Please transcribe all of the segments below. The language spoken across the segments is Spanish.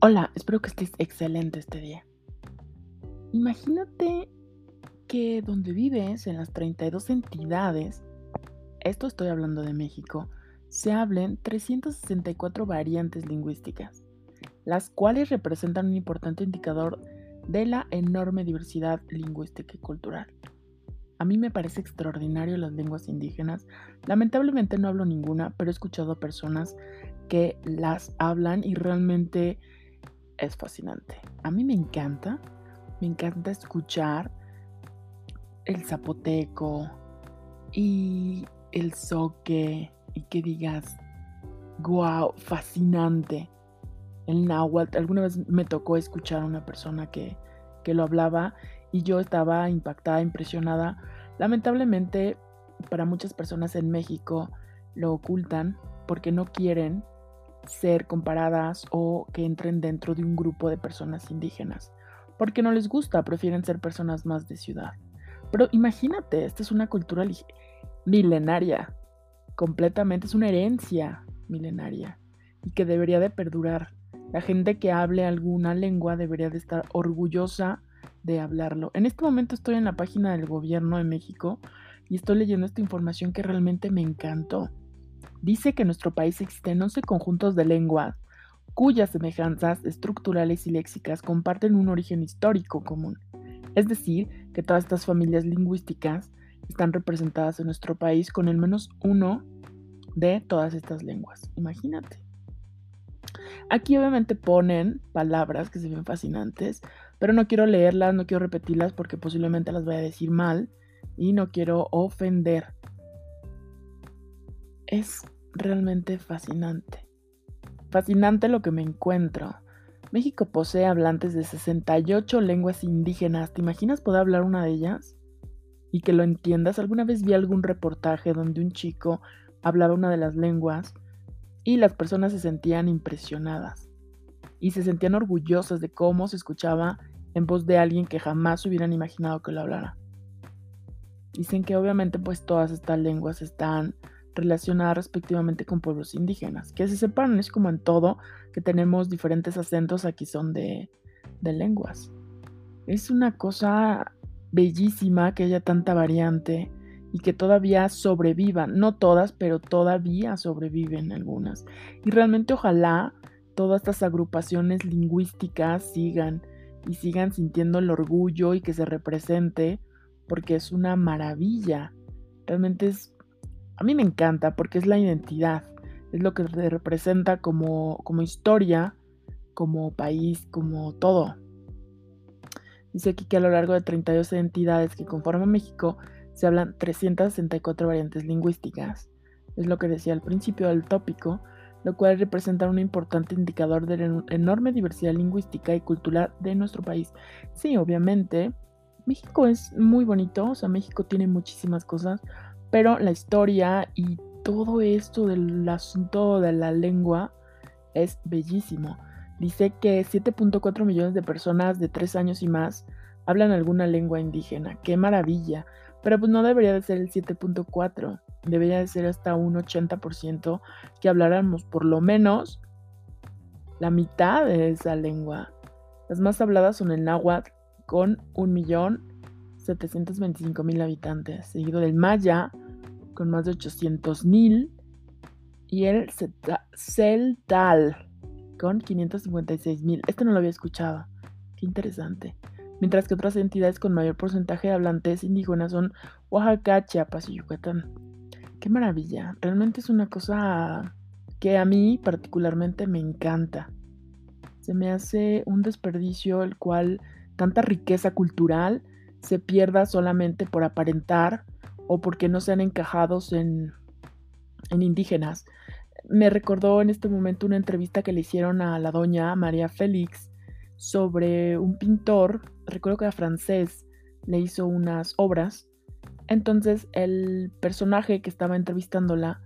Hola, espero que estés excelente este día. Imagínate que donde vives, en las 32 entidades, esto estoy hablando de México, se hablen 364 variantes lingüísticas, las cuales representan un importante indicador de la enorme diversidad lingüística y cultural. A mí me parece extraordinario las lenguas indígenas. Lamentablemente no hablo ninguna, pero he escuchado a personas que las hablan y realmente es fascinante. A mí me encanta, me encanta escuchar el zapoteco y el soque y que digas, wow, fascinante. El náhuatl, alguna vez me tocó escuchar a una persona que, que lo hablaba y yo estaba impactada, impresionada. Lamentablemente, para muchas personas en México lo ocultan porque no quieren ser comparadas o que entren dentro de un grupo de personas indígenas, porque no les gusta, prefieren ser personas más de ciudad. Pero imagínate, esta es una cultura milenaria, completamente, es una herencia milenaria y que debería de perdurar. La gente que hable alguna lengua debería de estar orgullosa de hablarlo. En este momento estoy en la página del gobierno de México y estoy leyendo esta información que realmente me encantó. Dice que en nuestro país existen 11 conjuntos de lenguas cuyas semejanzas estructurales y léxicas comparten un origen histórico común. Es decir, que todas estas familias lingüísticas están representadas en nuestro país con el menos uno de todas estas lenguas. Imagínate. Aquí obviamente ponen palabras que se ven fascinantes, pero no quiero leerlas, no quiero repetirlas porque posiblemente las voy a decir mal y no quiero ofender. Es realmente fascinante. Fascinante lo que me encuentro. México posee hablantes de 68 lenguas indígenas. ¿Te imaginas poder hablar una de ellas? Y que lo entiendas. Alguna vez vi algún reportaje donde un chico hablaba una de las lenguas y las personas se sentían impresionadas y se sentían orgullosas de cómo se escuchaba en voz de alguien que jamás hubieran imaginado que lo hablara. Dicen que obviamente pues todas estas lenguas están relacionadas respectivamente con pueblos indígenas, que se separan, es como en todo, que tenemos diferentes acentos, aquí son de, de lenguas. Es una cosa bellísima que haya tanta variante y que todavía sobrevivan, no todas, pero todavía sobreviven algunas. Y realmente ojalá todas estas agrupaciones lingüísticas sigan y sigan sintiendo el orgullo y que se represente, porque es una maravilla. Realmente es a mí me encanta porque es la identidad, es lo que representa como, como historia, como país, como todo. Dice aquí que a lo largo de 32 entidades que conforman México se hablan 364 variantes lingüísticas. Es lo que decía al principio del tópico, lo cual representa un importante indicador de la enorme diversidad lingüística y cultural de nuestro país. Sí, obviamente, México es muy bonito, o sea, México tiene muchísimas cosas, pero la historia y todo esto del asunto de la lengua es bellísimo. Dice que 7.4 millones de personas de 3 años y más hablan alguna lengua indígena. ¡Qué maravilla! Pero pues no debería de ser el 7.4. Debería de ser hasta un 80% que habláramos por lo menos la mitad de esa lengua. Las más habladas son el náhuatl con 1.725.000 habitantes, seguido del maya con más de 800.000 y el Celtal con 556.000. Este no lo había escuchado. Qué interesante. Mientras que otras entidades con mayor porcentaje de hablantes indígenas son Oaxaca, Chiapas y Yucatán. Qué maravilla. Realmente es una cosa que a mí particularmente me encanta. Se me hace un desperdicio el cual tanta riqueza cultural se pierda solamente por aparentar o porque no sean encajados en, en indígenas. Me recordó en este momento una entrevista que le hicieron a la doña María Félix sobre un pintor, recuerdo que era francés, le hizo unas obras. Entonces el personaje que estaba entrevistándola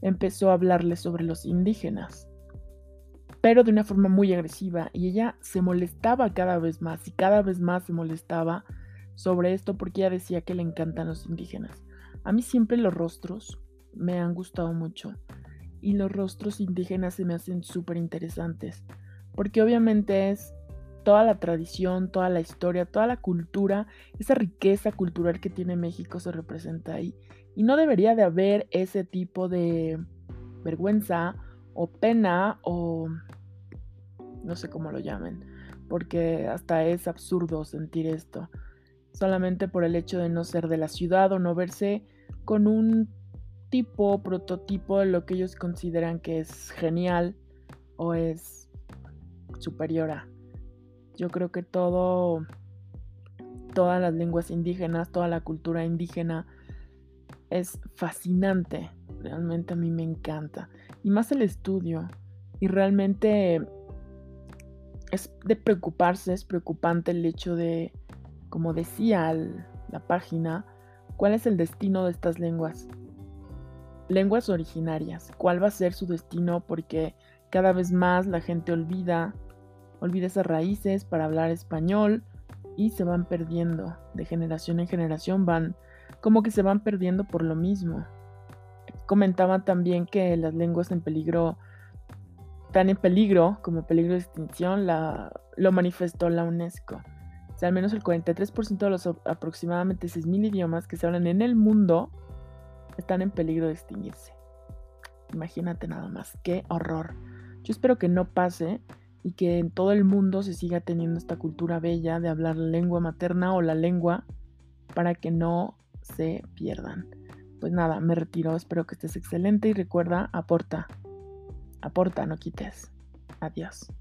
empezó a hablarle sobre los indígenas. pero de una forma muy agresiva. Y ella se molestaba cada vez más y cada vez más se molestaba sobre esto porque ella decía que le encantan los indígenas. A mí siempre los rostros me han gustado mucho y los rostros indígenas se me hacen súper interesantes porque obviamente es toda la tradición, toda la historia, toda la cultura, esa riqueza cultural que tiene México se representa ahí. Y no debería de haber ese tipo de vergüenza o pena o no sé cómo lo llamen, porque hasta es absurdo sentir esto, solamente por el hecho de no ser de la ciudad o no verse con un tipo, prototipo de lo que ellos consideran que es genial o es superior a. Yo creo que todo, todas las lenguas indígenas, toda la cultura indígena es fascinante. Realmente a mí me encanta. Y más el estudio. Y realmente es de preocuparse, es preocupante el hecho de, como decía la página, cuál es el destino de estas lenguas. Lenguas originarias, cuál va a ser su destino porque cada vez más la gente olvida olvida esas raíces para hablar español y se van perdiendo. De generación en generación van como que se van perdiendo por lo mismo. Comentaba también que las lenguas en peligro, tan en peligro como peligro de extinción, la, lo manifestó la UNESCO. O sea, al menos el 43% de los aproximadamente 6.000 idiomas que se hablan en el mundo están en peligro de extinguirse. Imagínate nada más, qué horror. Yo espero que no pase y que en todo el mundo se siga teniendo esta cultura bella de hablar la lengua materna o la lengua para que no se pierdan. Pues nada, me retiro, espero que estés excelente y recuerda, aporta, aporta, no quites. Adiós.